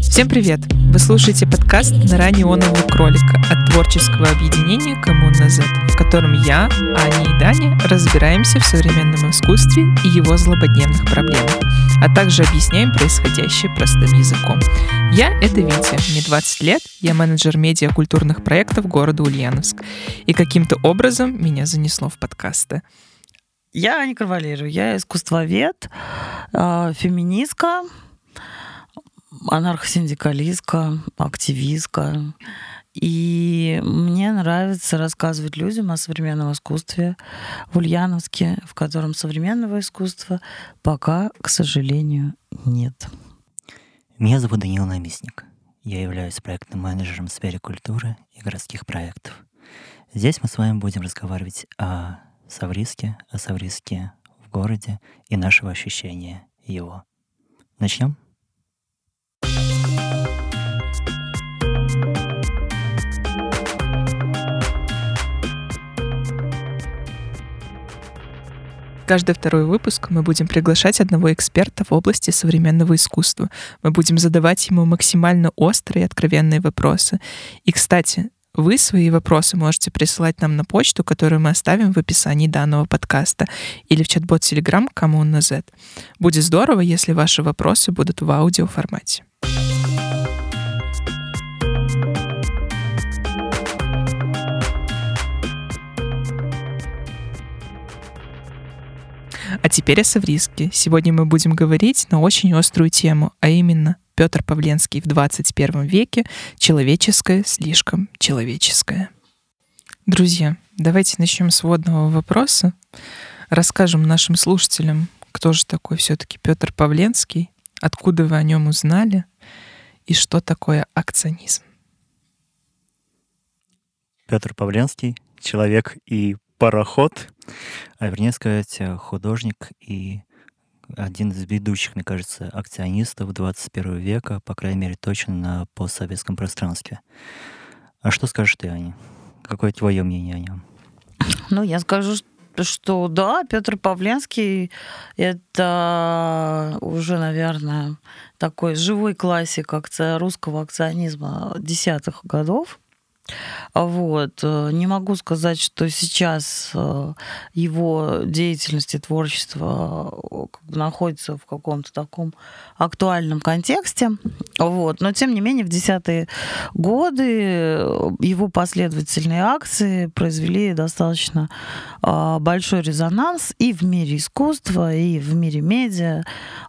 Всем привет! Вы слушаете подкаст «Нора неонового кролика» от творческого объединения «Коммуна Z», в котором я, Аня и Даня разбираемся в современном искусстве и его злободневных проблемах, а также объясняем происходящее простым языком. Я — это Витя, мне 20 лет, я менеджер медиакультурных проектов города Ульяновск, и каким-то образом меня занесло в подкасты. Я Аня Карвалеру, я искусствовед, а, феминистка, анархосиндикалистка, активистка. И мне нравится рассказывать людям о современном искусстве в Ульяновске, в котором современного искусства пока, к сожалению, нет. Меня зовут Даниил Наместник. Я являюсь проектным менеджером в сфере культуры и городских проектов. Здесь мы с вами будем разговаривать о Савриске, о Савриске в городе и нашего ощущения его. Начнем? Каждый второй выпуск мы будем приглашать одного эксперта в области современного искусства. Мы будем задавать ему максимально острые и откровенные вопросы. И, кстати, вы свои вопросы можете присылать нам на почту, которую мы оставим в описании данного подкаста, или в чат-бот Telegram Коммуна Z. Будет здорово, если ваши вопросы будут в аудиоформате. А теперь о Савриске. Сегодня мы будем говорить на очень острую тему, а именно Петр Павленский в 21 веке «Человеческое слишком человеческое». Друзья, давайте начнем с водного вопроса. Расскажем нашим слушателям, кто же такой все-таки Петр Павленский, откуда вы о нем узнали и что такое акционизм. Петр Павленский, человек и пароход, а вернее сказать, э, художник и один из ведущих, мне кажется, акционистов 21 века, по крайней мере, точно на постсоветском пространстве. А что скажешь ты, Аня? Какое твое мнение о нем? Ну, я скажу, что да, Петр Павленский это уже, наверное, такой живой классик русского акционизма десятых годов. Вот. Э, не могу сказать, что сейчас э, его деятельность и творчество э, находится в каком-то таком актуальном контексте. Вот. Но, тем не менее, в десятые годы его последовательные акции произвели достаточно большой резонанс и в мире искусства, и в мире медиа.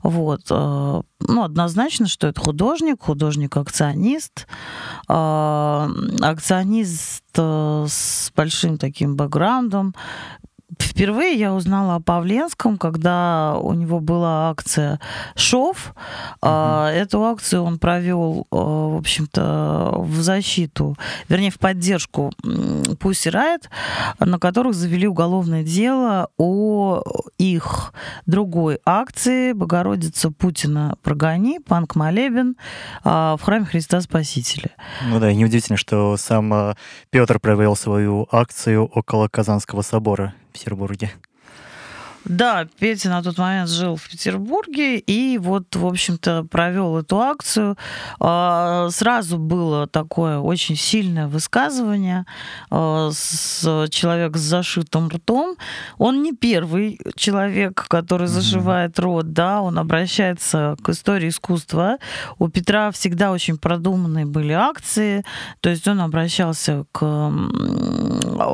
Вот. Ну, однозначно, что это художник, художник-акционист, акционист акционист э, с большим таким бэкграундом, Впервые я узнала о Павленском, когда у него была акция «Шов». Uh-huh. Эту акцию он провел, э, в общем-то, в защиту, вернее, в поддержку Pussy Riot, на которых завели уголовное дело о их другой акции «Богородица Путина прогони», «Панк Молебен» а, в храме Христа Спасителя. Ну да, и неудивительно, что сам э, Петр провел свою акцию около Казанского собора. Петербурге. Да, Петя на тот момент жил в Петербурге и вот, в общем-то, провел эту акцию. А, сразу было такое очень сильное высказывание а, с человек с зашитым ртом. Он не первый человек, который зашивает рот, да, он обращается к истории искусства. У Петра всегда очень продуманные были акции, то есть он обращался к...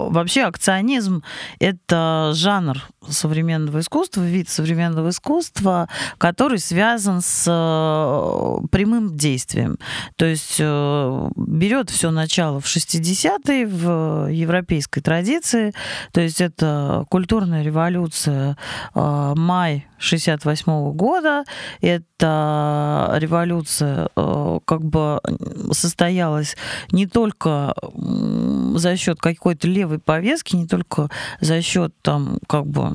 Вообще акционизм — это жанр современного искусства, вид современного искусства, который связан с э, прямым действием. То есть э, берет все начало в 60-е, в европейской традиции. То есть это культурная революция э, май 68 -го года. Это революция как бы состоялась не только за счет какой-то левой повестки, не только за счет там как бы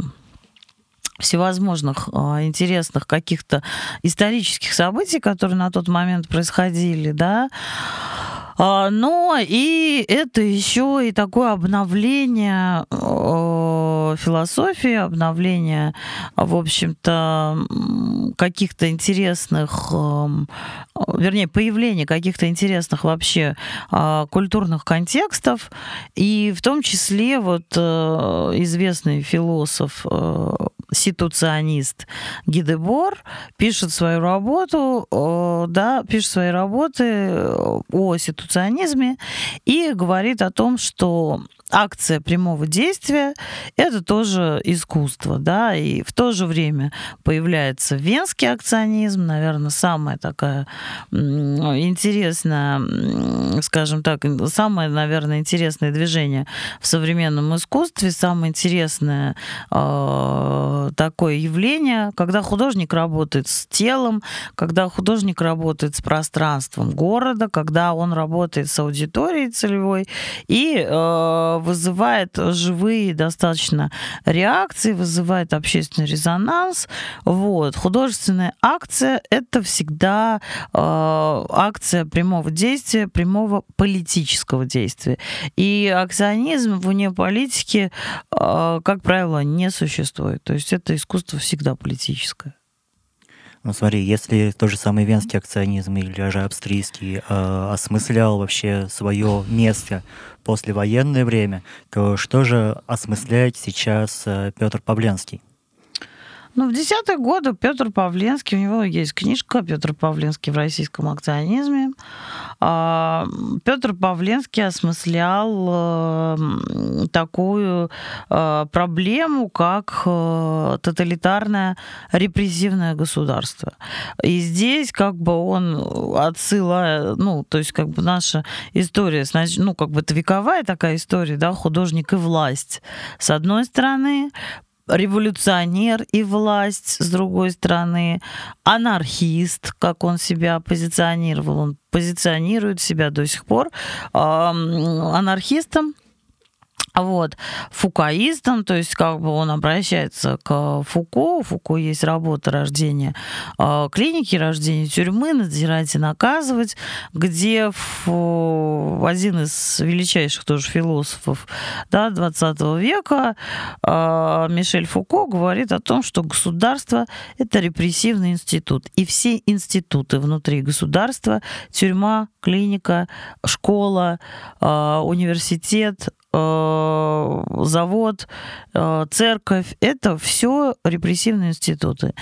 всевозможных а, интересных каких-то исторических событий, которые на тот момент происходили, да, но и это еще и такое обновление философии, обновление, в общем-то, каких-то интересных, эм, вернее, появление каких-то интересных вообще а, культурных контекстов, и в том числе вот э, известный философ э, ситуационист Гидебор пишет свою работу, да, пишет свои работы о ситуационизме и говорит о том, что акция прямого действия — это тоже искусство, да, и в то же время появляется венский акционизм, наверное, самая такая интересная, скажем так, самое, наверное, интересное движение в современном искусстве, самое интересное э, такое явление, когда художник работает с телом, когда художник работает с пространством города, когда он работает с аудиторией целевой и э, вызывает живые достаточно реакции, вызывает общественный резонанс. Вот. Художественная акция — это всегда э, акция прямого действия, прямого политического действия. И акционизм вне политики, э, как правило, не существует. То есть это искусство всегда политическое. Ну смотри, если тот же самый венский акционизм или же австрийский э, осмыслял вообще свое место послевоенное время, то что же осмысляет сейчас э, Петр Павленский? Ну, в десятые годы Петр Павленский, у него есть книжка Петр Павленский в российском акционизме. А, Петр Павленский осмыслял э, такую э, проблему, как э, тоталитарное репрессивное государство. И здесь как бы он отсылая, ну, то есть как бы наша история, ну, как бы это вековая такая история, да, художник и власть. С одной стороны, революционер и власть, с другой стороны, анархист, как он себя позиционировал, он позиционирует себя до сих пор анархистом, вот, фукаистом, то есть как бы он обращается к Фуко, у Фуко есть работа рождения э, клиники, рождения тюрьмы, надзирать и наказывать, где в, один из величайших тоже философов да, 20 века э, Мишель Фуко говорит о том, что государство — это репрессивный институт, и все институты внутри государства, тюрьма, клиника, школа, университет, завод, э, церковь, это все репрессивные институты.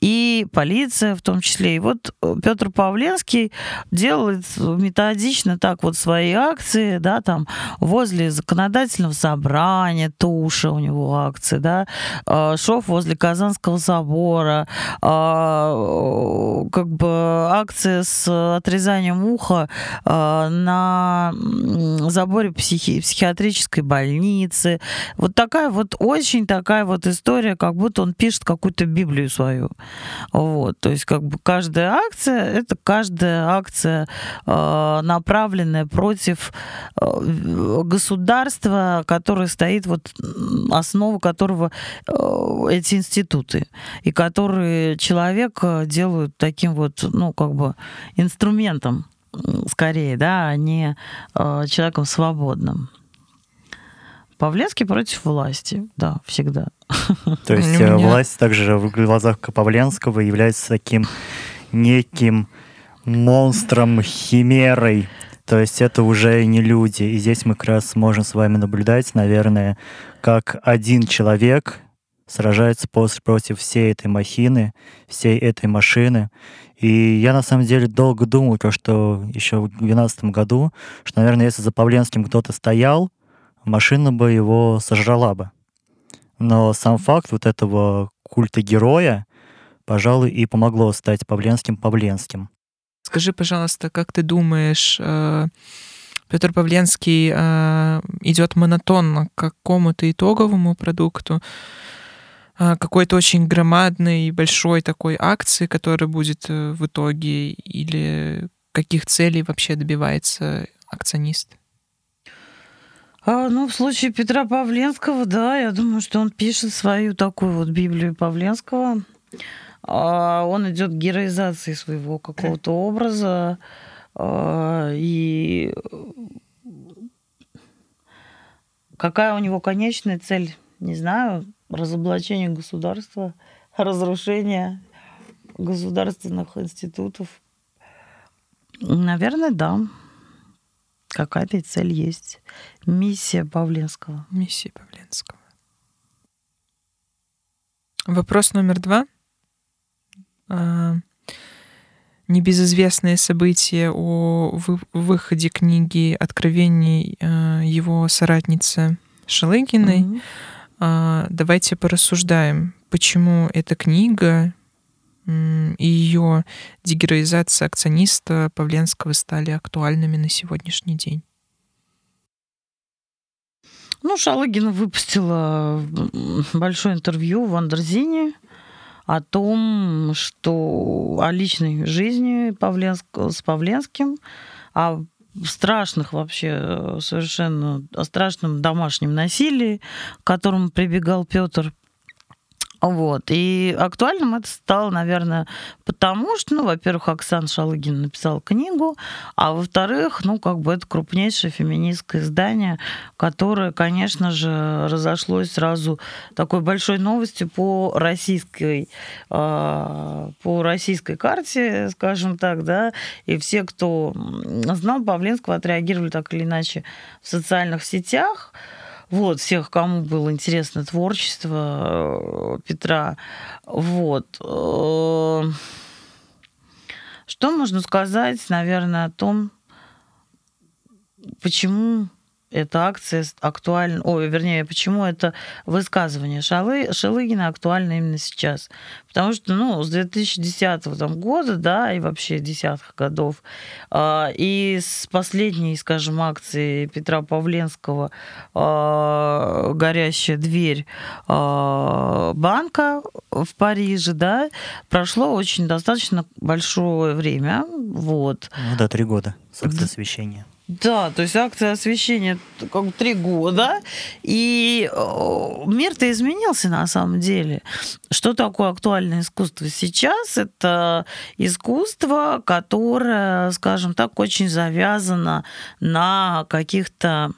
И полиция в том числе. И вот э, Петр Павленский делает методично так вот свои акции, да, там возле законодательного собрания, туша у него акции, да, шов возле Казанского собора, как бы акция с отрезанием уха на заборе психи психиатрической психиатрической больницы. Вот такая вот очень такая вот история, как будто он пишет какую-то Библию свою. Вот. То есть как бы каждая акция — это каждая акция, э, направленная против э, государства, которое стоит, вот основу которого э, эти институты, и которые человека делают таким вот, ну, как бы инструментом скорее, да, а не э, человеком свободным. Павленский против власти, да, всегда. То есть меня... власть также в глазах Павленского является таким неким монстром, химерой. То есть это уже не люди. И здесь мы как раз можем с вами наблюдать, наверное, как один человек сражается против всей этой махины, всей этой машины. И я на самом деле долго думал, то, что еще в 2012 году, что, наверное, если за Павленским кто-то стоял, машина бы его сожрала бы. Но сам факт вот этого культа героя, пожалуй, и помогло стать Павленским Павленским. Скажи, пожалуйста, как ты думаешь, э, Петр Павленский э, идет монотонно к какому-то итоговому продукту, э, какой-то очень громадной, большой такой акции, которая будет в итоге, или каких целей вообще добивается акционист? А, ну, в случае Петра Павленского, да, я думаю, что он пишет свою такую вот Библию Павленского. А, он идет к героизации своего какого-то образа. А, и какая у него конечная цель, не знаю, разоблачение государства, разрушение государственных институтов. Наверное, да. Какая-то цель есть. Миссия Павленского. Миссия Павленского. Вопрос номер два. А, небезызвестные события о выходе книги «Откровений» а, его соратницы Шалыгиной. Mm-hmm. Давайте порассуждаем, почему эта книга и ее дегероизация акциониста Павленского стали актуальными на сегодняшний день? Ну, Шалыгина выпустила большое интервью в Андерзине о том, что о личной жизни Павленск, с Павленским, о страшных вообще совершенно о страшном домашнем насилии, к которому прибегал Петр вот. И актуальным это стало, наверное, потому что, ну, во-первых, Оксана Шалыгина написала книгу, а во-вторых, ну, как бы это крупнейшее феминистское издание, которое, конечно же, разошлось сразу такой большой новостью по российской, а, по российской карте, скажем так, да, и все, кто знал Павленского, отреагировали так или иначе в социальных сетях, вот, всех, кому было интересно творчество э, Петра. Вот. Э, что можно сказать, наверное, о том, почему эта акция актуальна, ой, вернее, почему это высказывание Шалы, Шалыгина актуально именно сейчас. Потому что, ну, с 2010 там, года, да, и вообще десятых годов, э, и с последней, скажем, акции Петра Павленского э, «Горящая дверь» э, банка в Париже, да, прошло очень достаточно большое время, вот. Ну да, три года с акции освещения. Да, то есть акция освещения как три года, и мир-то изменился на самом деле. Что такое актуальное искусство сейчас? Это искусство, которое, скажем так, очень завязано на каких-то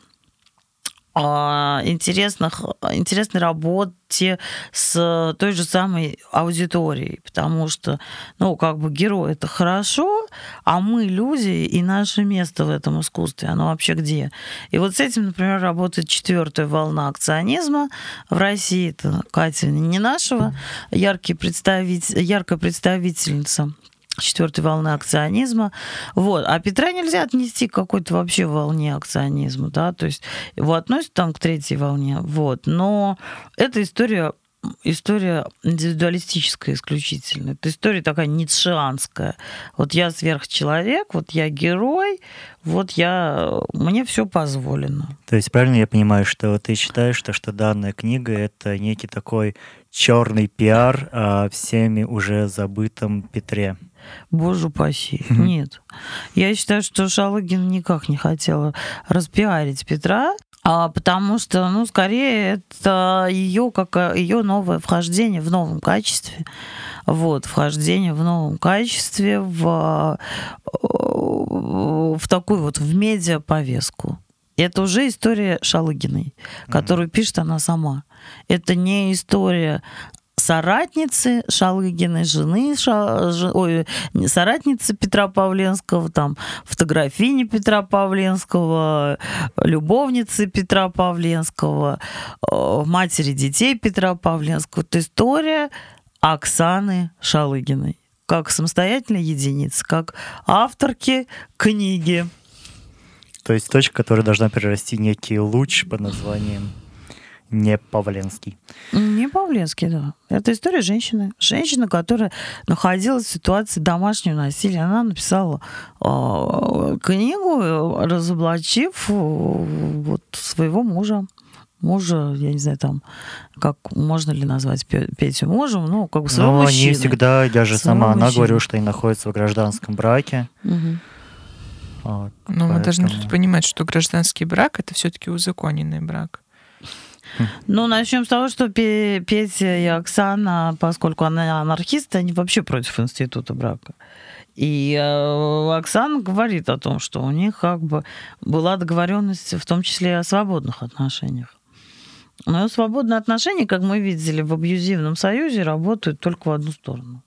интересных, интересной работе с той же самой аудиторией, потому что, ну, как бы герой это хорошо, а мы люди, и наше место в этом искусстве, оно вообще где? И вот с этим, например, работает четвертая волна акционизма в России, это Катя не нашего, яркий представитель, яркая представительница четвертой волны акционизма. Вот. А Петра нельзя отнести к какой-то вообще волне акционизма, да, то есть его относят там к третьей волне, вот. Но эта история история индивидуалистическая исключительно. Это история такая ницшеанская. Вот я сверхчеловек, вот я герой, вот я, мне все позволено. То есть правильно я понимаю, что ты считаешь, что, что данная книга это некий такой черный пиар о всеми уже забытом Петре? Боже упаси. Нет. Я считаю, что Шалыгин никак не хотела распиарить Петра, а, потому что, ну, скорее, это ее как ее новое вхождение в новом качестве. Вот, вхождение в новом качестве в, в такую вот в медиа повестку. Это уже история Шалыгиной, которую пишет она сама. Это не история соратницы Шалыгиной, жены, ша, ж, ой, соратницы Петра Павленского, там, фотографини Петра Павленского, любовницы Петра Павленского, э, матери детей Петра Павленского. Это история Оксаны Шалыгиной как самостоятельной единицы, как авторки книги. То есть точка, которая должна перерасти некий луч под названием не Павленский. Не Павленский, да. Это история женщины. Женщина, которая находилась в ситуации домашнего насилия. Она написала э, книгу, разоблачив э, вот, своего мужа мужа, я не знаю, там, как можно ли назвать Петю мужем, ну, как бы своего Но мужчины. не всегда, я же сама, мужчины. она говорила, что они находятся в гражданском браке. Угу. Вот, Но поэтому... мы должны тут понимать, что гражданский брак это все-таки узаконенный брак. Ну, начнем с того, что Петя и Оксана, поскольку она анархист, они вообще против института брака. И э, Оксана говорит о том, что у них как бы была договоренность, в том числе о свободных отношениях. Но свободные отношения, как мы видели в абьюзивном союзе, работают только в одну сторону.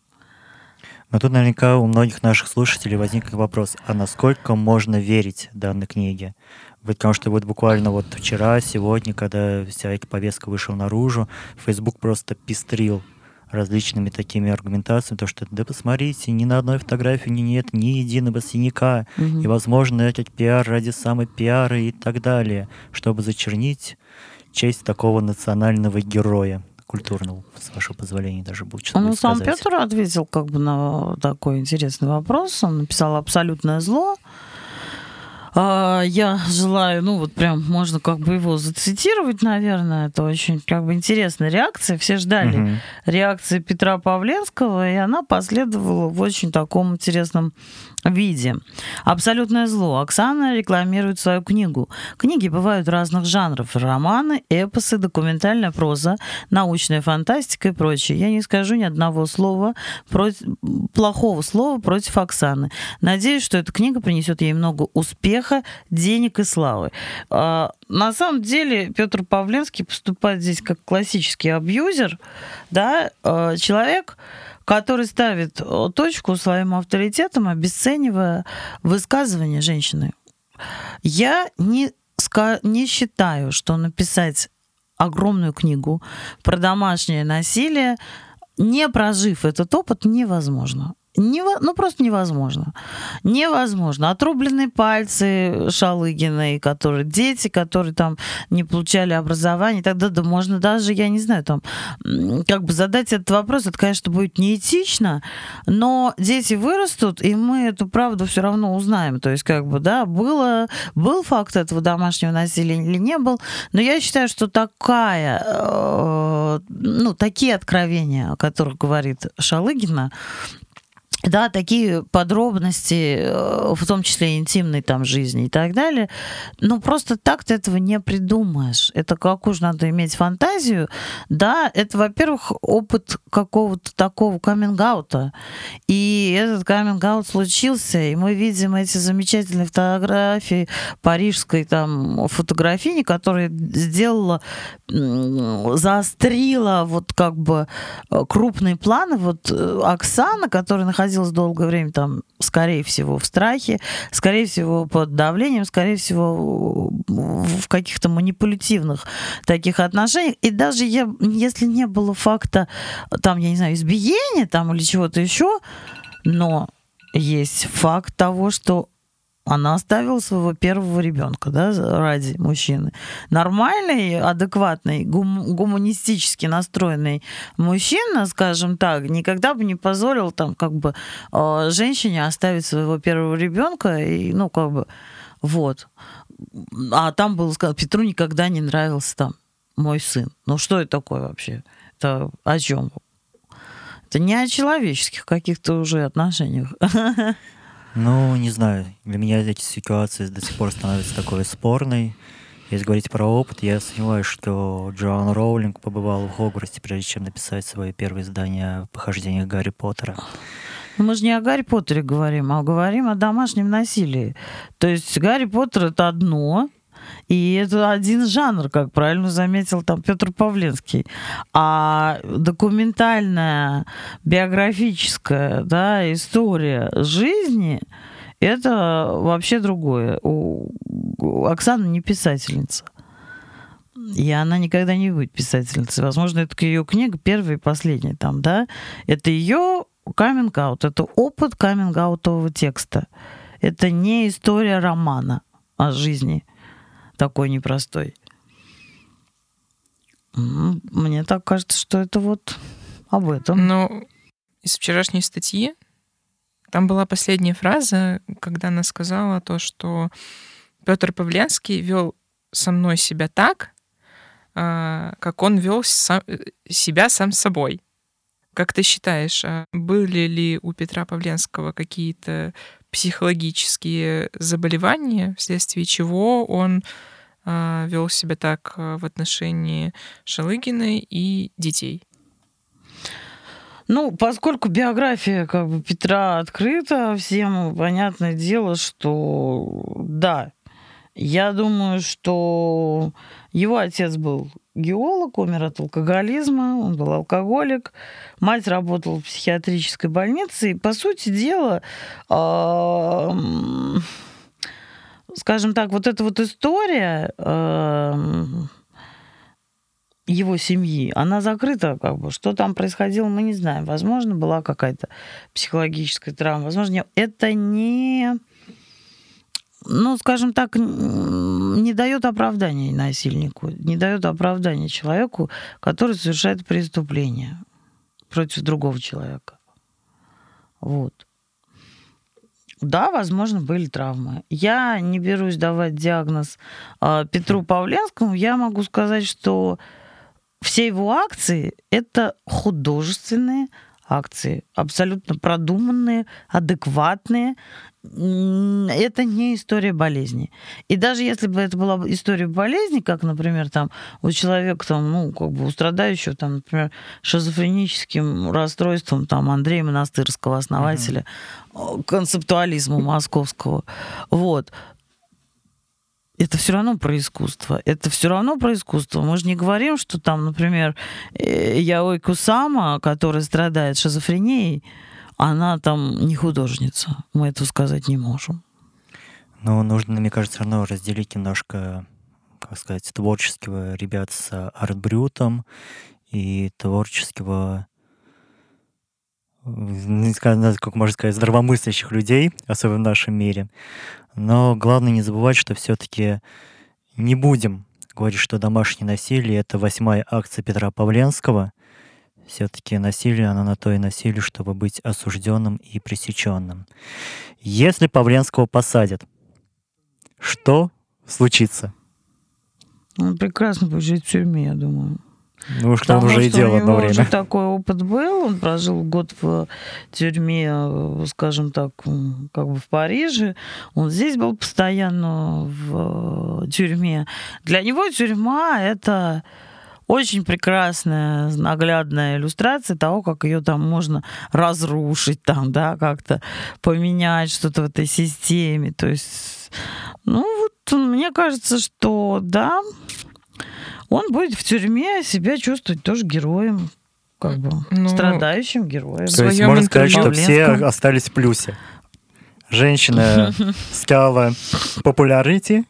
Но тут наверняка у многих наших слушателей возник вопрос, а насколько можно верить данной книге? Потому что вот буквально вот вчера, сегодня, когда вся эта повестка вышла наружу, Facebook просто пестрил различными такими аргументациями, то что да посмотрите, ни на одной фотографии нет ни единого синяка, угу. и, возможно, этот пиар ради самой пиара и так далее, чтобы зачернить честь такого национального героя культурного, с вашего позволения, даже будет что Ну, сам сказать. Петр ответил как бы на такой интересный вопрос. Он написал «Абсолютное зло», а, я желаю, ну вот прям можно как бы его зацитировать, наверное. Это очень как бы интересная реакция. Все ждали угу. реакции Петра Павленского, и она последовала в очень таком интересном виде. Абсолютное зло. Оксана рекламирует свою книгу. Книги бывают разных жанров. Романы, эпосы, документальная проза, научная фантастика и прочее. Я не скажу ни одного слова, против, плохого слова против Оксаны. Надеюсь, что эта книга принесет ей много успеха, денег и славы. А, на самом деле Петр Павленский поступает здесь как классический абьюзер, да, а, человек, который ставит э, точку своим авторитетом, обесценивая высказывание женщины. Я не, не считаю, что написать огромную книгу про домашнее насилие, не прожив этот опыт, невозможно. Нево... Ну, просто невозможно. Невозможно. Отрубленные пальцы Шалыгиной, которые дети, которые там не получали образование, тогда да можно даже, я не знаю, там, как бы задать этот вопрос, это, конечно, будет неэтично, но дети вырастут, и мы эту правду все равно узнаем. То есть, как бы, да, было, был факт этого домашнего насилия или не был, но я считаю, что такая, э, ну, такие откровения, о которых говорит Шалыгина, да, такие подробности, э, в том числе интимной там жизни и так далее, ну просто так ты этого не придумаешь. Это как уж надо иметь фантазию, да, это, во-первых, опыт какого-то такого каминг-аута, и этот каминг-аут случился, и мы видим эти замечательные фотографии парижской там фотографини, которая сделала, заострила вот как бы э, крупные планы, вот э, Оксана, которая находилась находилась долгое время там, скорее всего, в страхе, скорее всего, под давлением, скорее всего, в каких-то манипулятивных таких отношениях. И даже я, если не было факта, там, я не знаю, избиения там или чего-то еще, но есть факт того, что она оставила своего первого ребенка, да, ради мужчины. Нормальный, адекватный, гум- гуманистически настроенный мужчина, скажем так, никогда бы не позволил там как бы э, женщине оставить своего первого ребенка и, ну, как бы, вот. А там было сказано, Петру никогда не нравился там мой сын. Ну, что это такое вообще? Это о чем? Это не о человеческих каких-то уже отношениях. Ну, не знаю. Для меня эти ситуации до сих пор становятся такой спорной. Если говорить про опыт, я сомневаюсь, что Джоан Роулинг побывал в Хогвартсе, прежде чем написать свое первое издание о похождениях Гарри Поттера. Ну, мы же не о Гарри Поттере говорим, а говорим о домашнем насилии. То есть Гарри Поттер это одно, и это один жанр, как правильно заметил там Петр Павленский. А документальная, биографическая да, история жизни это вообще другое. У Оксаны не писательница. И она никогда не будет писательницей. Возможно, это ее книга первая и последняя там, да? Это ее каминг-аут, это опыт каминг-аутового текста. Это не история романа о жизни такой непростой. Мне так кажется, что это вот об этом. Ну, из вчерашней статьи там была последняя фраза, когда она сказала то, что Петр Павленский вел со мной себя так, а, как он вел сам, себя сам собой. Как ты считаешь, а были ли у Петра Павленского какие-то психологические заболевания, вследствие чего он э, вел себя так а, в отношении Шалыгиной и детей? Ну, поскольку биография как бы Петра открыта, всем понятное дело, что да, Я думаю, что его отец был геолог, умер от алкоголизма, он был алкоголик. Мать работала в психиатрической больнице. И, по сути дела, скажем так, вот эта вот история его семьи, она закрыта, как бы, что там происходило, мы не знаем. Возможно, была какая-то психологическая травма, возможно, нет. это не, ну, скажем так, не дает оправдания насильнику, не дает оправдания человеку, который совершает преступление против другого человека. Вот. Да, возможно, были травмы. Я не берусь давать диагноз э, Петру Павленскому. Я могу сказать, что все его акции — это художественные акции, абсолютно продуманные, адекватные. Это не история болезни. И даже если бы это была история болезни, как, например, там у человека, там, ну, как бы у страдающего, там, например, шизофреническим расстройством, там, Андрея Монастырского, основателя mm-hmm. концептуализма московского, вот, это все равно про искусство. Это все равно про искусство. Мы же не говорим, что там, например, э, Яой Кусама, которая страдает шизофренией, она там не художница. Мы этого сказать не можем. Но нужно, мне кажется, равно разделить немножко, как сказать, творческого ребят с артбрютом и творческого как можно сказать, здравомыслящих людей, особенно в нашем мире. Но главное не забывать, что все-таки не будем говорить, что домашнее насилие — это восьмая акция Петра Павленского. Все-таки насилие, оно на то и насилие, чтобы быть осужденным и пресеченным. Если Павленского посадят, что случится? Он прекрасно будет жить в тюрьме, я думаю. Ну, что он уже и делал одно время. Уже такой опыт был. Он прожил год в тюрьме, э, скажем так, как бы в Париже. Он здесь был постоянно в тюрьме. Для него тюрьма — это очень прекрасная, наглядная иллюстрация того, как ее там можно разрушить, там, да, как-то поменять что-то в этой системе. То есть, ну, вот мне кажется, что да, он будет в тюрьме себя чувствовать тоже героем, как бы ну, страдающим героем. То есть можно сказать, что все остались в плюсе. Женщина стала популярити,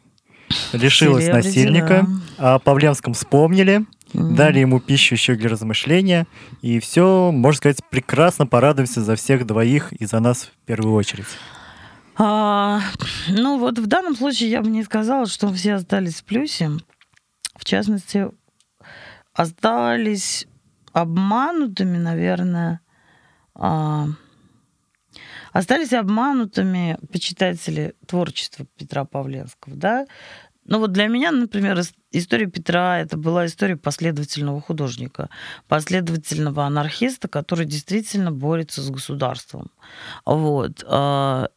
лишилась насильника, да. о Павленском вспомнили, дали ему пищу еще для размышления, и все, можно сказать, прекрасно порадуемся за всех двоих и за нас в первую очередь. А, ну вот в данном случае я бы не сказала, что все остались в плюсе в частности, остались обманутыми, наверное, а, остались обманутыми почитатели творчества Петра Павленского, да. Ну вот для меня, например, история Петра это была история последовательного художника, последовательного анархиста, который действительно борется с государством. Вот. А,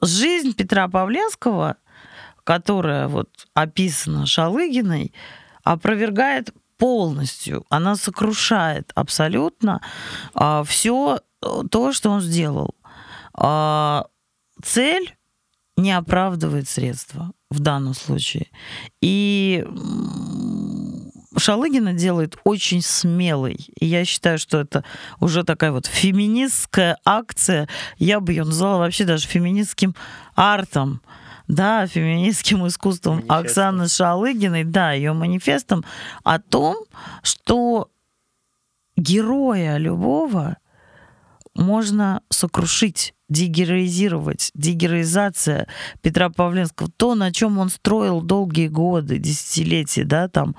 жизнь Петра Павленского – которая вот описана Шалыгиной, опровергает полностью, она сокрушает абсолютно а, все то, что он сделал. А, цель не оправдывает средства в данном случае. И Шалыгина делает очень смелый. И я считаю, что это уже такая вот феминистская акция. Я бы ее назвала вообще даже феминистским артом да, феминистским искусством манифестом. Оксаны Шалыгиной, да, ее манифестом о том, что героя любого можно сокрушить, дегероизировать. Дегероизация Петра Павленского, то, на чем он строил долгие годы, десятилетия, да, там,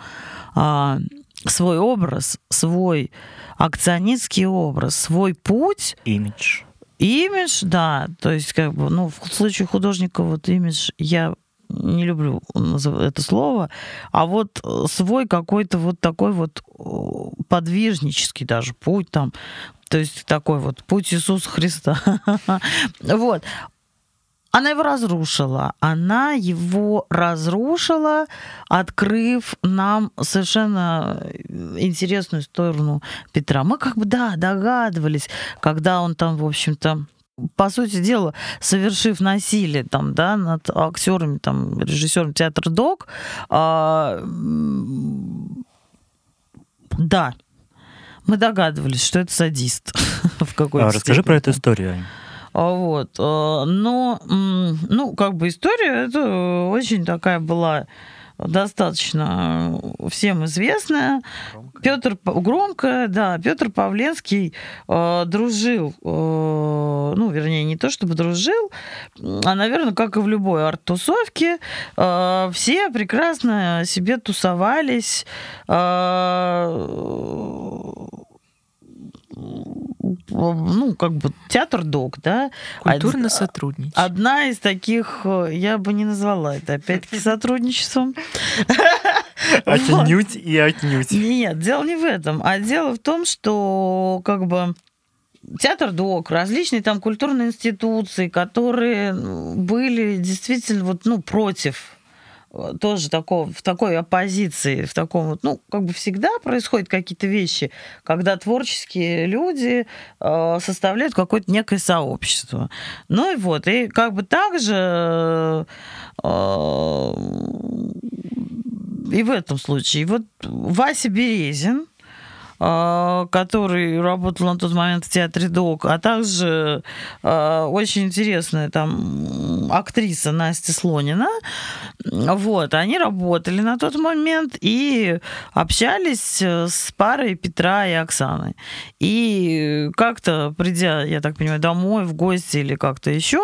а, свой образ, свой акционистский образ, свой путь. Имидж Имидж, да. То есть, как бы, ну, в случае художника вот имидж я не люблю это слово, а вот свой какой-то вот такой вот подвижнический даже путь там, то есть такой вот путь Иисуса Христа. Вот. Она его разрушила. Она его разрушила, открыв нам совершенно интересную сторону Петра. Мы как бы, да, догадывались, когда он там, в общем-то, по сути дела, совершив насилие там, да, над актерами, там, режиссером театра Док, а, да, мы догадывались, что это садист в какой-то а, Расскажи про эту историю, Ань. А, вот. А, но, ну, как бы история, это очень такая была достаточно всем известная. Громко. Петр громко, да, Петр Павленский э, дружил, э, ну, вернее, не то чтобы дружил, а, наверное, как и в любой арт-тусовке, э, все прекрасно себе тусовались. Э, ну, как бы театр док, да. Культурно Од... сотрудничать. Одна из таких, э, я бы не назвала это опять-таки сотрудничеством. Отнюдь и отнюдь. Нет, дело не в этом, а дело в том, что как бы театр ДОК, различные там культурные институции, которые были действительно вот, ну, против тоже такого, в такой оппозиции, в таком вот, ну, как бы всегда происходят какие-то вещи, когда творческие люди э, составляют какое-то некое сообщество. Ну и вот, и как бы также э, и в этом случае. И вот Вася Березин, который работал на тот момент в театре ДОК, а также а, очень интересная там актриса Настя Слонина. Вот, они работали на тот момент и общались с парой Петра и Оксаны. И как-то, придя, я так понимаю, домой, в гости или как-то еще,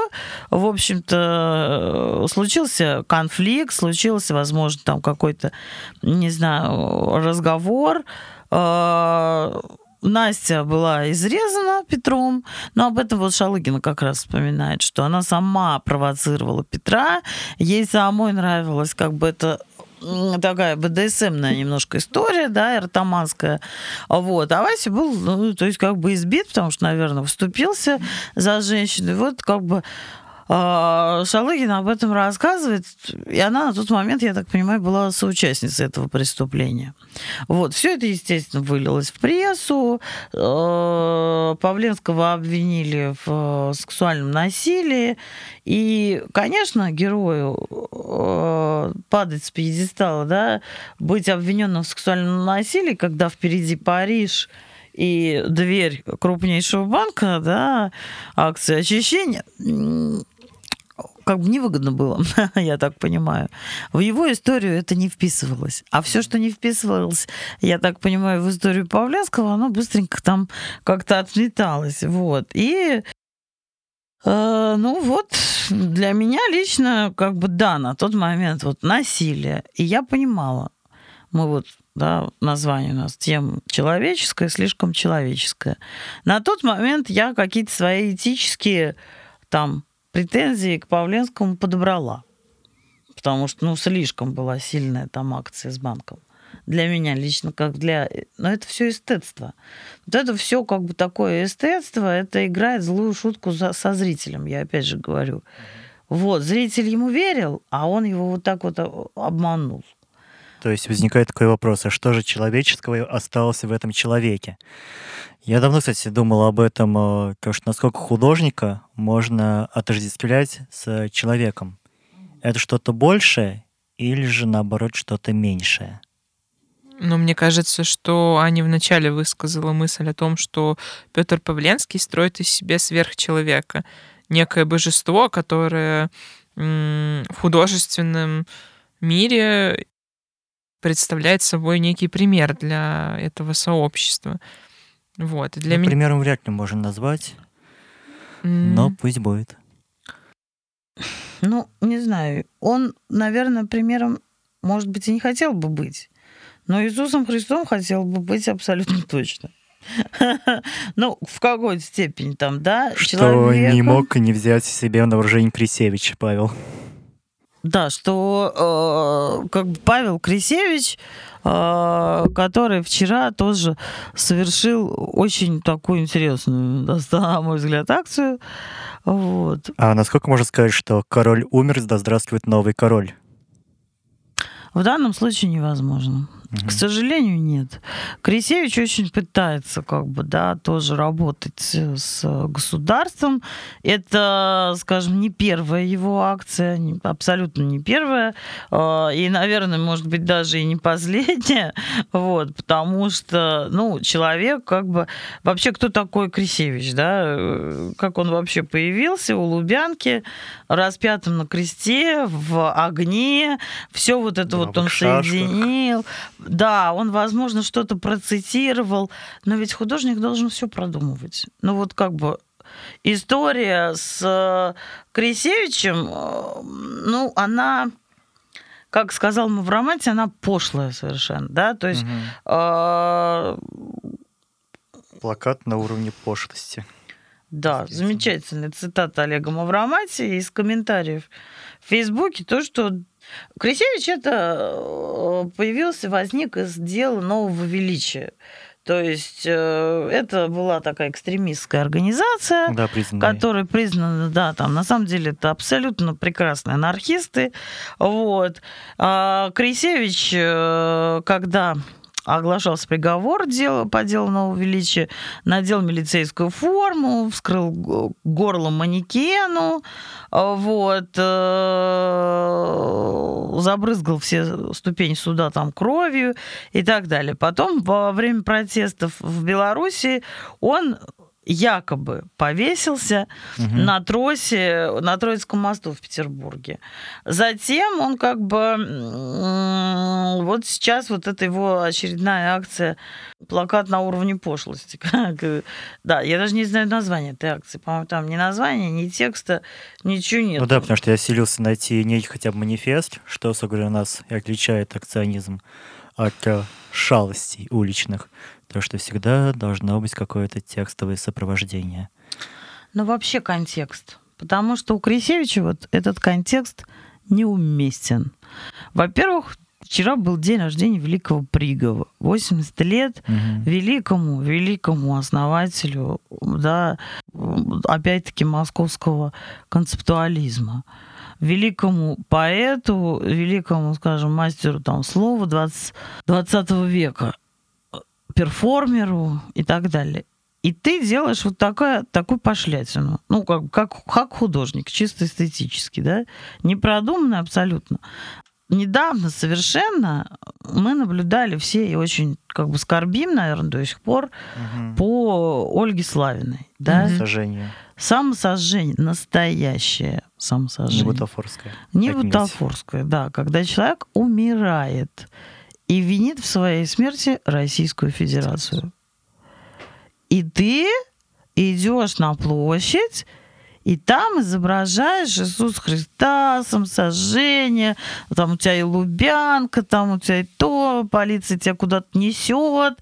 в общем-то, случился конфликт, случился, возможно, там какой-то, не знаю, разговор, а, Настя была изрезана Петром, но об этом вот Шалыгина как раз вспоминает, что она сама провоцировала Петра, ей самой нравилось как бы это такая БДСМная немножко история, да, эртаманская. Вот. А Вася был, ну, то есть как бы избит, потому что, наверное, вступился за женщину. И вот как бы а, Шалыгина об этом рассказывает, и она на тот момент, я так понимаю, была соучастницей этого преступления. Вот. Все это, естественно, вылилось в прессу. А, Павленского обвинили в сексуальном насилии. И, конечно, герою а, падать с пьедестала, да, быть обвиненным в сексуальном насилии, когда впереди Париж, и дверь крупнейшего банка, да, акции очищения, как бы невыгодно было, я так понимаю. В его историю это не вписывалось. А все, что не вписывалось, я так понимаю, в историю Павленского, оно быстренько там как-то отметалось. Вот. И э, ну вот, для меня лично, как бы, да, на тот момент вот насилие. И я понимала, мы вот, да, название у нас тем человеческое, слишком человеческое. На тот момент я какие-то свои этические там претензии к Павленскому подобрала. Потому что, ну, слишком была сильная там акция с банком. Для меня лично, как для... Но это все эстетство. Вот это все как бы такое эстетство, это играет злую шутку за, со зрителем, я опять же говорю. Вот, зритель ему верил, а он его вот так вот обманул. То есть возникает такой вопрос, а что же человеческого осталось в этом человеке? Я давно, кстати, думал об этом, э, что насколько художника можно отождествлять с человеком. Это что-то большее или же, наоборот, что-то меньшее? Но мне кажется, что Аня вначале высказала мысль о том, что Петр Павленский строит из себя сверхчеловека, некое божество, которое в художественном мире представляет собой некий пример для этого сообщества. Вот. И для ну, меня... Примером вряд ли можно назвать, mm. но пусть будет. Ну, не знаю. Он, наверное, примером, может быть, и не хотел бы быть. Но Иисусом Христом хотел бы быть абсолютно точно. Ну, в какой степени там, да? Что не мог не взять себе на вооружение Крисевич, Павел. Да, что э, как бы Павел Крисевич, э, который вчера тоже совершил очень такую интересную, на мой взгляд, акцию. Вот. А насколько можно сказать, что король умер, да здравствует новый король? В данном случае невозможно. К сожалению, нет. Крисевич очень пытается, как бы, да, тоже работать с государством. Это, скажем, не первая его акция, абсолютно не первая. А, и, наверное, может быть, даже и не последняя. Вот, потому что, ну, человек, как бы... Вообще, кто такой Крисевич, да? Как он вообще появился у Лубянки, распятым на кресте, в огне, все вот это да, вот он соединил. Да, он, возможно, что-то процитировал, но ведь художник должен все продумывать. Ну вот как бы история с э, Крисевичем, э, ну, она как сказал Мавромати, она пошлая совершенно, да, то есть... Угу. Э, Плакат на уровне пошлости. Да, замечательная цитата Олега Мавромати из комментариев в Фейсбуке, то, что Крисевич это э, появился, возник из дела нового величия. То есть э, это была такая экстремистская организация, да, которая признана, да, там на самом деле это абсолютно прекрасные анархисты. Вот. А Крисевич, э, когда оглашался приговор дела, по делу нового величия, надел милицейскую форму, вскрыл горло манекену, вот, э, забрызгал все ступени суда там кровью и так далее. Потом во время протестов в Беларуси он якобы повесился угу. на тросе, на Троицком мосту в Петербурге. Затем он как бы... Вот сейчас вот это его очередная акция «Плакат на уровне пошлости». Да, я даже не знаю название этой акции. По-моему, там ни названия, ни текста, ничего нет. Ну да, потому что я селился найти некий хотя бы манифест, что, собственно говоря, нас и отличает акционизм от э, шалостей уличных то, что всегда должно быть какое-то текстовое сопровождение. Ну, вообще контекст. Потому что у Крисевича вот этот контекст неуместен. Во-первых, вчера был день рождения великого Пригова. 80 лет угу. великому, великому основателю, да, опять-таки, московского концептуализма великому поэту, великому, скажем, мастеру там слова 20, 20 века перформеру и так далее. И ты делаешь вот такая, такую пошлятину. Ну, как, как, как художник, чисто эстетически, да? Непродуманно абсолютно. Недавно совершенно мы наблюдали все и очень как бы скорбим, наверное, до сих пор угу. по Ольге Славиной. Да? Сожжение. Самосожжение. Настоящее самосожжение. Не бутафорское. Не бутафорское, да. Когда человек умирает и винит в своей смерти Российскую Федерацию. И ты идешь на площадь, и там изображаешь Иисус Христа, самосожжение, там у тебя и Лубянка, там у тебя и то, полиция тебя куда-то несет.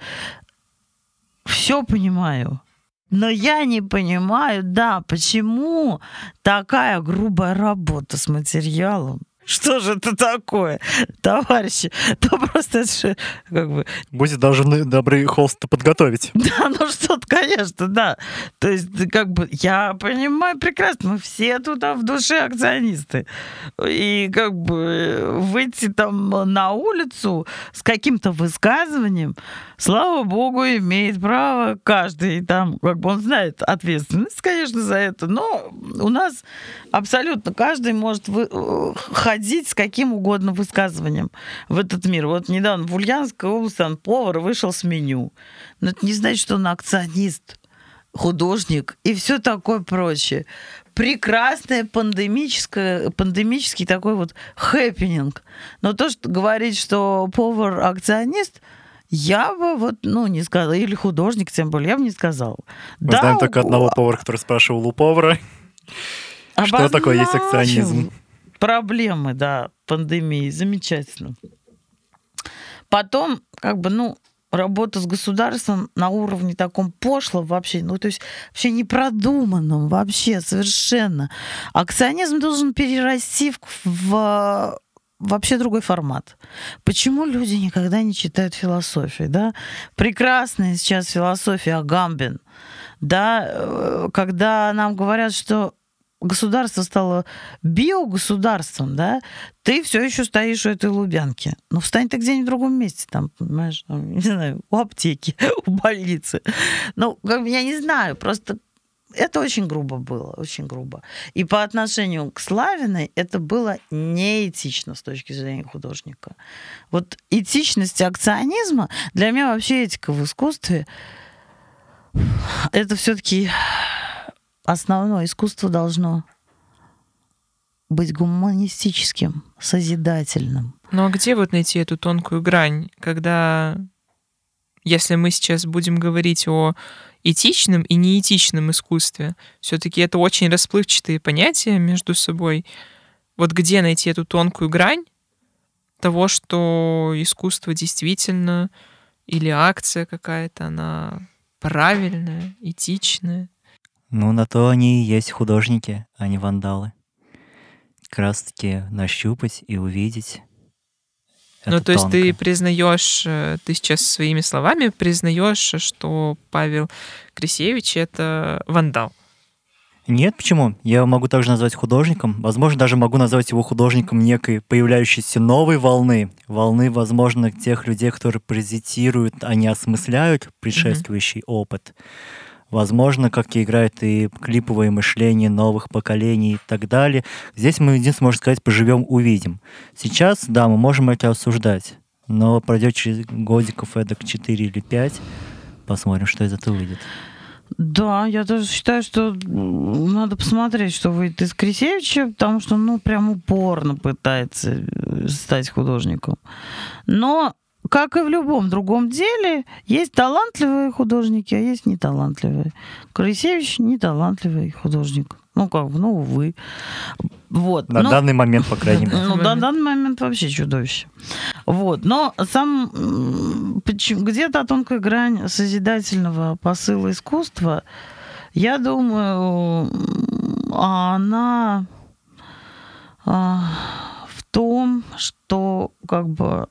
Все понимаю. Но я не понимаю, да, почему такая грубая работа с материалом. Что же это такое, товарищи? То просто это как бы... Будете должны добрый холст подготовить. Да, ну что-то, конечно, да. То есть, как бы, я понимаю прекрасно, мы все туда в душе акционисты. И как бы выйти там на улицу с каким-то высказыванием, слава богу, имеет право каждый там, как бы он знает ответственность, конечно, за это, но у нас абсолютно каждый может вы, э, ходить с каким угодно высказыванием в этот мир. Вот недавно в Ульяновской области он повар вышел с меню. Но это не значит, что он акционист, художник и все такое прочее. Прекрасное пандемическое, пандемический такой вот хэппенинг. Но то, что говорить, что повар акционист, я бы вот, ну, не сказала, или художник, тем более, я бы не сказала. Мы да, знаем только одного повара, который спрашивал у повара, что такое есть акционизм проблемы, да, пандемии. Замечательно. Потом, как бы, ну, работа с государством на уровне таком пошлом вообще, ну, то есть вообще непродуманном вообще совершенно. Акционизм должен перерасти в, в вообще другой формат. Почему люди никогда не читают философию, да? Прекрасная сейчас философия Агамбин, да, э, когда нам говорят, что государство стало биогосударством, да, ты все еще стоишь у этой Лубянки. Ну, встань ты где-нибудь в другом месте, там, понимаешь, не знаю, у аптеки, у больницы. Ну, как бы я не знаю, просто это очень грубо было, очень грубо. И по отношению к Славиной это было неэтично с точки зрения художника. Вот этичность акционизма, для меня вообще этика в искусстве, это все-таки основное искусство должно быть гуманистическим, созидательным. Ну а где вот найти эту тонкую грань, когда, если мы сейчас будем говорить о этичном и неэтичном искусстве, все-таки это очень расплывчатые понятия между собой. Вот где найти эту тонкую грань того, что искусство действительно или акция какая-то, она правильная, этичная? Ну, на то они и есть художники, а не вандалы. Как раз-таки нащупать и увидеть. Ну, то есть тонко. ты признаешь, э, ты сейчас своими словами признаешь, что Павел Крисевич это вандал. Нет, почему? Я могу также назвать художником. Возможно, даже могу назвать его художником некой появляющейся новой волны. Волны, возможно, тех людей, которые паразитируют, а не осмысляют предшествующий опыт. Возможно, как и играет и клиповое мышление новых поколений и так далее. Здесь мы единственное, можно сказать, поживем, увидим. Сейчас, да, мы можем это осуждать. Но пройдет через годиков эдак 4 или 5, посмотрим, что из этого выйдет. Да, я тоже считаю, что надо посмотреть, что выйдет из Крисевича, потому что, ну, прям упорно пытается э, стать художником. Но, как и в любом другом деле, есть талантливые художники, а есть неталантливые. Крисевич неталантливый художник. Ну, как ну, увы. Вот. На Но- данный момент, по крайней мере. ну, на данный момент вообще чудовище. Вот. Но сам где-то тонкая грань созидательного посыла искусства, я думаю, м, она а, в том, что как бы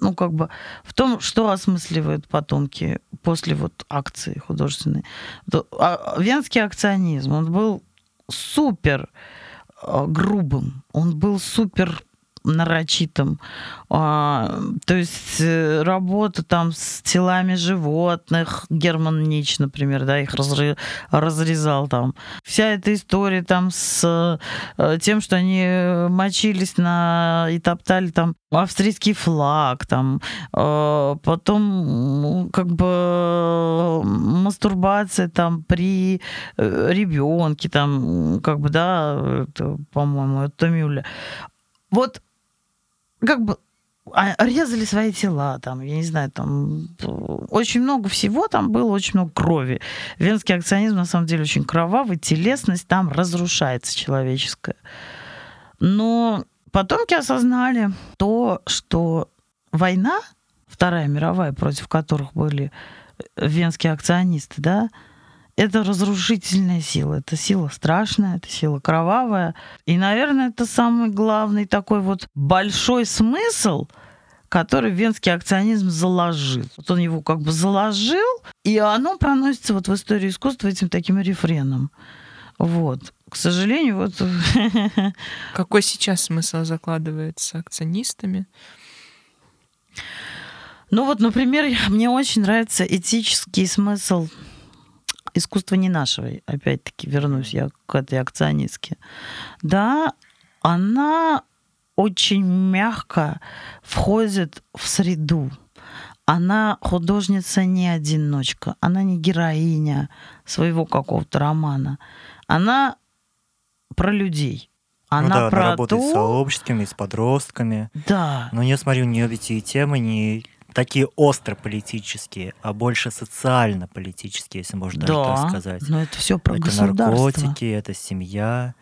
ну, как бы в том, что осмысливают потомки после вот акции художественной. А- Венский акционизм, он был супер э, грубым, он был супер нарочитым. А, то есть э, работа там с телами животных, Герман Нич, например, да, их разры- разрезал там. Вся эта история там с э, тем, что они мочились на и топтали там австрийский флаг, там, э, потом ну, как бы мастурбация там при ребенке, там, как бы, да, по-моему, это Мюля. Вот как бы а, резали свои тела, там, я не знаю, там очень много всего там было, очень много крови. Венский акционизм на самом деле очень кровавый, телесность там разрушается человеческая. Но потомки осознали то, что война, Вторая мировая, против которых были венские акционисты, да, это разрушительная сила, это сила страшная, это сила кровавая. И, наверное, это самый главный такой вот большой смысл, который венский акционизм заложил. Вот он его как бы заложил, и оно проносится вот в истории искусства этим таким рефреном. Вот. К сожалению, вот Какой сейчас смысл закладывается акционистами? Ну вот, например, мне очень нравится этический смысл искусства не нашего. Опять-таки вернусь я к этой акционистке. Да, она очень мягко входит в среду. Она художница не одиночка, она не героиня своего какого-то романа. Она про людей. Она ну да, про она работает с то, сообществами, с подростками. да, Но я смотрю, у нее ведь и темы не такие остро политические, а больше социально-политические, если можно даже да, так сказать. но это все про это государство. наркотики, это семья.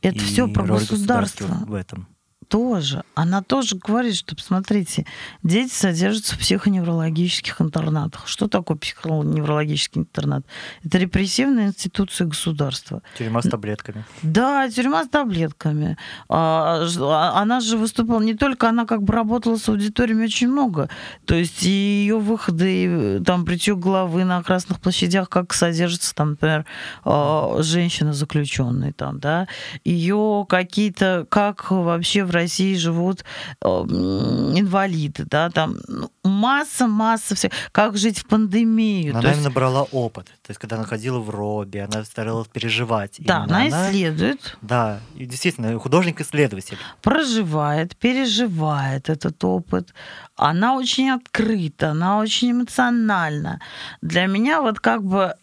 Это все про роль государство. государства в этом. Тоже. Она тоже говорит, что, посмотрите, дети содержатся в психоневрологических интернатах. Что такое психоневрологический интернат? Это репрессивная институция государства. Тюрьма с таблетками. Да, тюрьма с таблетками. А, а, она же выступала, не только она как бы работала с аудиториями очень много. То есть ее выходы, там, притек головы на красных площадях, как содержится там, например, а, женщина заключенная там, да, ее какие-то, как вообще в России живут инвалиды, да, там ну, масса, масса всех, как жить в пандемию. Она, наверное, есть... брала опыт. То есть, когда она ходила в робе, она старалась переживать. Да, она, она исследует. Да, и действительно, художник-исследователь. Проживает, переживает этот опыт. Она очень открыта, она очень эмоциональна. Для меня вот как бы,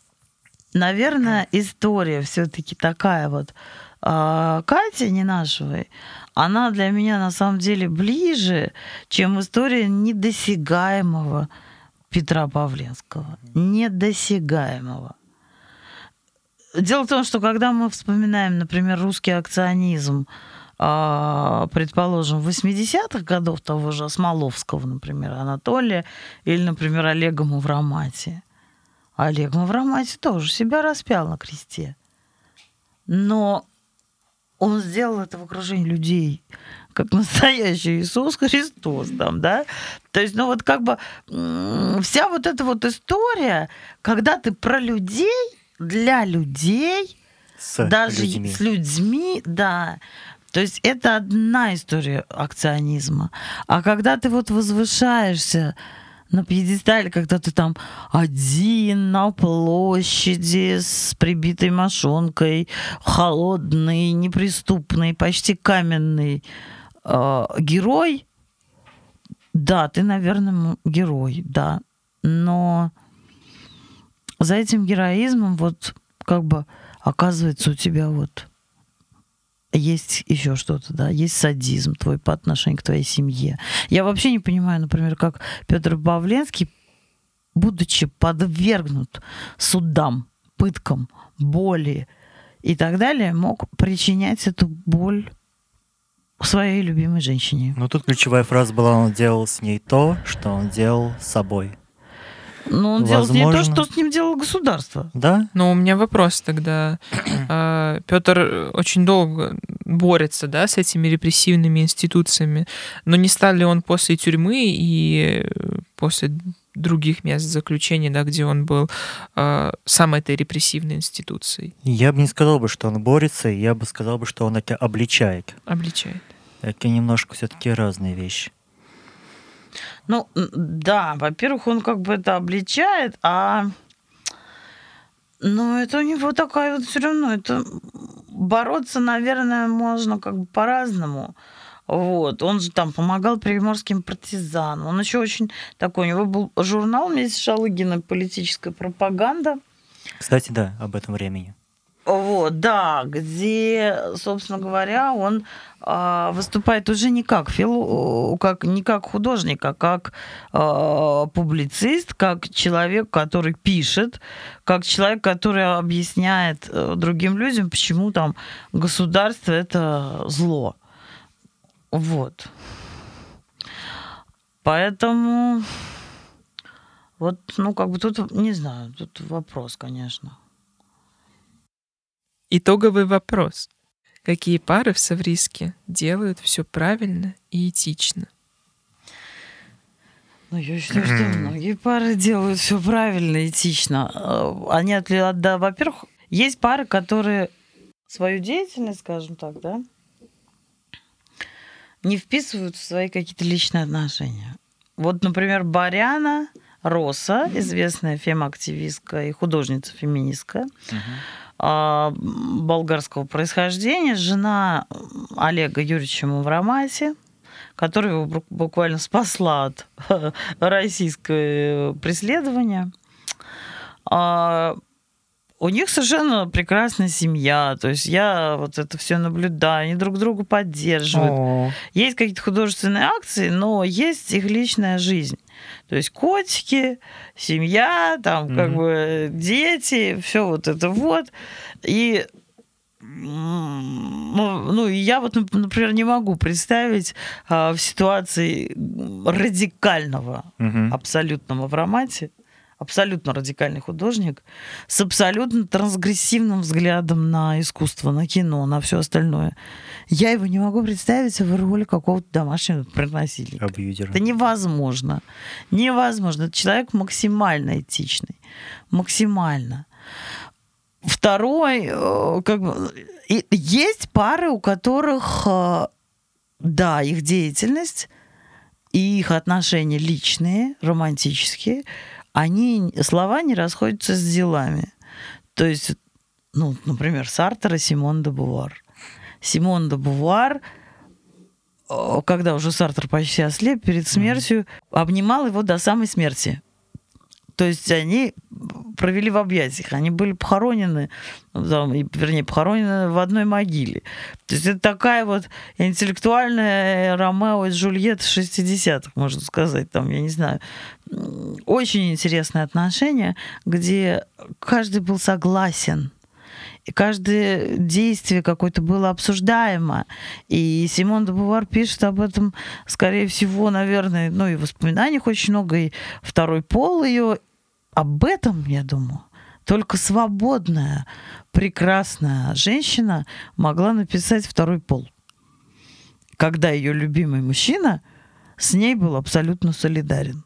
наверное, история все-таки такая вот а, Кати Ненашевой, она для меня на самом деле ближе, чем история недосягаемого Петра Павленского. Недосягаемого. Дело в том, что когда мы вспоминаем, например, русский акционизм, а, предположим, 80-х годов того же Осмоловского, например, Анатолия, или, например, Олега Мавромати. Олег Мавромати тоже себя распял на кресте. Но он сделал это в окружении людей, как настоящий Иисус Христос там, да? То есть, ну вот как бы вся вот эта вот история, когда ты про людей, для людей, с даже людьми. с людьми, да. То есть это одна история акционизма. А когда ты вот возвышаешься на пьедестале, когда ты там один на площади с прибитой мошонкой, холодный, неприступный, почти каменный э, герой, да, ты, наверное, герой, да, но за этим героизмом вот как бы оказывается у тебя вот есть еще что-то, да, есть садизм твой по отношению к твоей семье. Я вообще не понимаю, например, как Петр Павленский, будучи подвергнут судам, пыткам, боли и так далее, мог причинять эту боль своей любимой женщине. Ну тут ключевая фраза была, он делал с ней то, что он делал с собой. Но он Возможно... делал не то, что с ним делало государство. Да? Но у меня вопрос тогда. А, Петр очень долго борется да, с этими репрессивными институциями, но не стал ли он после тюрьмы и после других мест заключения, да, где он был э, самой этой репрессивной институцией? Я бы не сказал бы, что он борется, я бы сказал бы, что он это обличает. Обличает. Это немножко все-таки разные вещи. Ну, да, во-первых, он как бы это обличает, а но это у него такая вот все равно, это бороться, наверное, можно как бы по-разному. Вот. Он же там помогал приморским партизанам. Он еще очень такой, у него был журнал вместе с Шалыгиной «Политическая пропаганда». Кстати, да, об этом времени. Вот, да, где, собственно говоря, он э, выступает уже не как фило, как не как художник, а как э, публицист, как человек, который пишет, как человек, который объясняет э, другим людям, почему там государство это зло. Вот. Поэтому вот, ну, как бы тут, не знаю, тут вопрос, конечно. Итоговый вопрос. Какие пары в Савриске делают все правильно и этично? Ну, я считаю, что многие пары делают все правильно и этично. Э, они, от, да, во-первых, есть пары, которые свою деятельность, скажем так, да, не вписывают в свои какие-то личные отношения. Вот, например, Баряна Роса, известная фем-активистка и художница-феминистка, uh-huh болгарского происхождения, жена Олега Юрьевича Мавромати, который его буквально спасла от российского преследования. А, у них совершенно прекрасная семья. То есть я вот это все наблюдаю, они друг друга поддерживают. О. Есть какие-то художественные акции, но есть их личная жизнь. То есть котики, семья, там mm-hmm. как бы дети, все вот это вот. И ну, ну, я вот, например, не могу представить а, в ситуации радикального, Мгм. абсолютного в романсе, абсолютно радикальный художник с абсолютно трансгрессивным взглядом на искусство, на кино, на все остальное. Я его не могу представить в роли какого-то домашнего приносильника. Абьюзера. Это невозможно. Невозможно. Это человек максимально этичный. Максимально. Второй, э, как бы, есть пары, у которых, э, да, их деятельность и их отношения личные, романтические, они, слова не расходятся с делами. То есть, ну, например, Сартер и Симон де Бувар. Симон де Бувар, э, когда уже Сартер почти ослеп, перед смертью обнимал его до самой смерти. То есть они провели в объятиях, они были похоронены, там, вернее, похоронены в одной могиле. То есть это такая вот интеллектуальная Ромео и Джульетта 60-х, можно сказать, там, я не знаю. Очень интересные отношения, где каждый был согласен. И каждое действие какое-то было обсуждаемо. И Симон де Бувар пишет об этом, скорее всего, наверное, ну и в воспоминаниях очень много, и второй пол ее. Об этом, я думаю, только свободная, прекрасная женщина могла написать второй пол. Когда ее любимый мужчина с ней был абсолютно солидарен.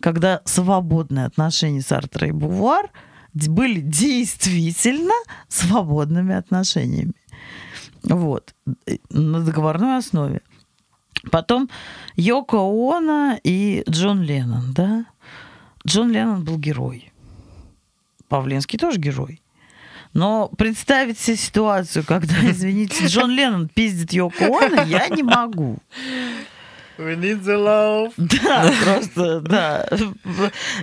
Когда свободные отношения Сартра и Бувар были действительно свободными отношениями. Вот. э, На договорной основе. Потом Йоко Оно и Джон Леннон, да? Джон Леннон был герой. Павленский тоже герой. Но представить себе ситуацию, когда, извините, Джон Леннон пиздит Йоко Оно, я не могу. We need the love. Да, просто, да.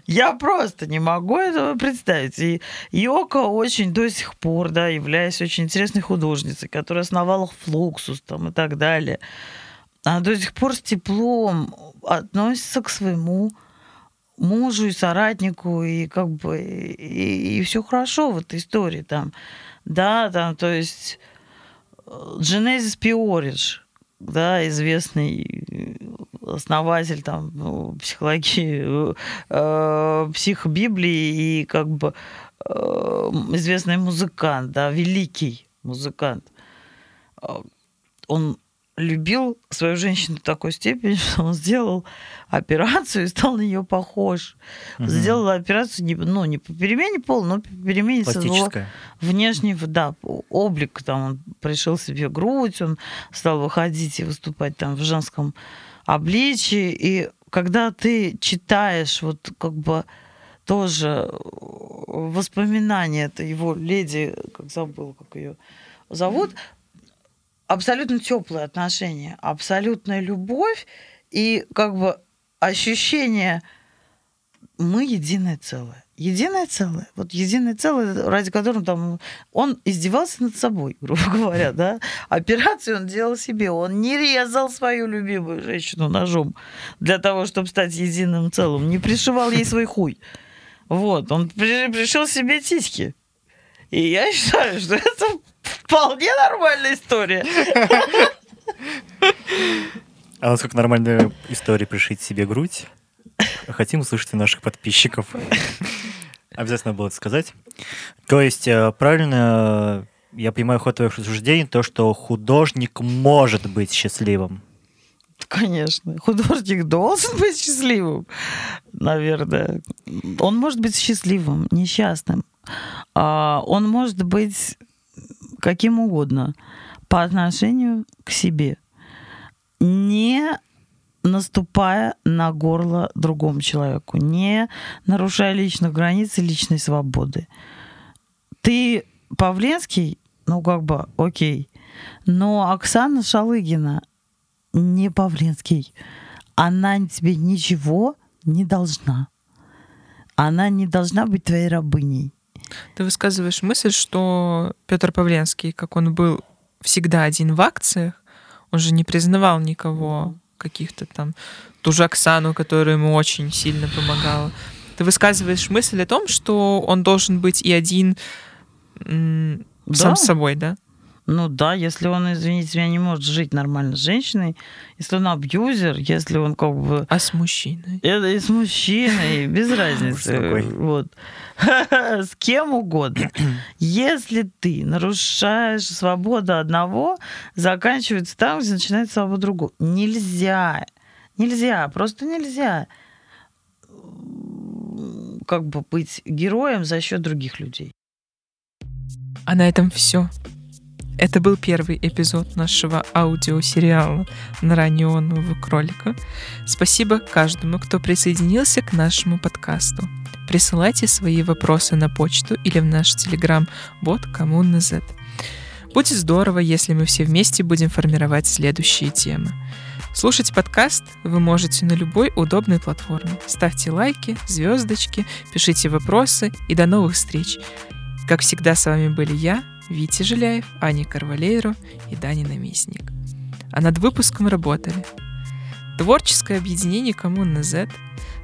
Я просто не могу этого представить. И Йоко очень до сих пор, да, являясь очень интересной художницей, которая основала Флуксус там и так далее, она до сих пор с теплом относится к своему мужу и соратнику, и как бы и, все хорошо в этой истории там. Да, там, то есть Genesis Пиоридж, да, известный э, основатель там ну, психологии, э, психобиблии и как бы э, известный музыкант, да, великий музыкант. Э, Он любил свою женщину до такой степени, что он сделал операцию и стал на нее похож. Мгм. Сделал операцию не, ну, не по перемене пола, но по перемене своего внешний, да, облик, там он пришил себе грудь, он стал выходить и выступать там в женском обличии, и когда ты читаешь вот как бы тоже воспоминания, это его леди, как забыл, как ее зовут, абсолютно теплые отношения, абсолютная любовь и как бы ощущение мы единое целое. Единое целое. Вот единое целое, ради которого там он издевался над собой, грубо говоря, да. Операцию он делал себе. Он не резал свою любимую женщину ножом для того, чтобы стать единым целым. Не пришивал ей свой хуй. Вот. Он при- пришил себе тиськи. И я считаю, что это вполне нормальная история. А насколько нормальная история пришить себе грудь? Хотим услышать у наших подписчиков. Обязательно было это сказать. То есть, э, правильно э, я понимаю ход твоих рассуждений, то, что художник может быть счастливым. Конечно. Художник должен быть счастливым, наверное. Он может быть счастливым, несчастным. А Он может быть каким угодно по отношению к себе, не наступая на горло другому человеку, не нарушая личных границ и личной свободы. Ты Павленский, ну как бы, окей, но Оксана Шалыгина не Павленский. Она тебе ничего не должна. Она не должна быть твоей рабыней. Ты высказываешь мысль, что Петр Павленский, как он был всегда один в акциях, он же не признавал никого, каких-то там, ту же Оксану, которая ему очень сильно помогала. Ты высказываешь мысль о том, что он должен быть и один м, сам Да. с собой, да? Ну да, если он, извините меня, не может жить нормально с женщиной, если он абьюзер, если он как бы... А с мужчиной? Это и с мужчиной, без разницы. Вот. С кем угодно. Если ты нарушаешь свободу одного, заканчивается там, где начинается свобода другого. Нельзя. Нельзя, просто нельзя как бы быть героем за счет других людей. А на этом все. Это был первый эпизод нашего аудиосериала «Нора неонового кролика». Спасибо каждому, кто присоединился к нашему подкасту. Присылайте свои вопросы на почту или в наш телеграм-бот Коммуна Z. Будет здорово, если мы все вместе будем формировать следующие темы. Слушать подкаст вы можете на любой удобной платформе. Ставьте лайки, звездочки, пишите вопросы и до новых встреч. Как всегда, с вами были я, Витя Жиляев, Аня Карвалейро и Дани Наместник. А над выпуском работали Творческое объединение «Коммуна Z»,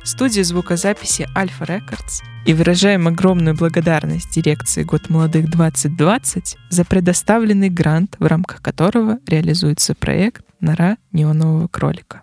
студия звукозаписи «Альфа Рекордс» и выражаем огромную благодарность дирекции «Год молодых 2020» за предоставленный грант, в рамках которого реализуется проект «Нора неонового кролика».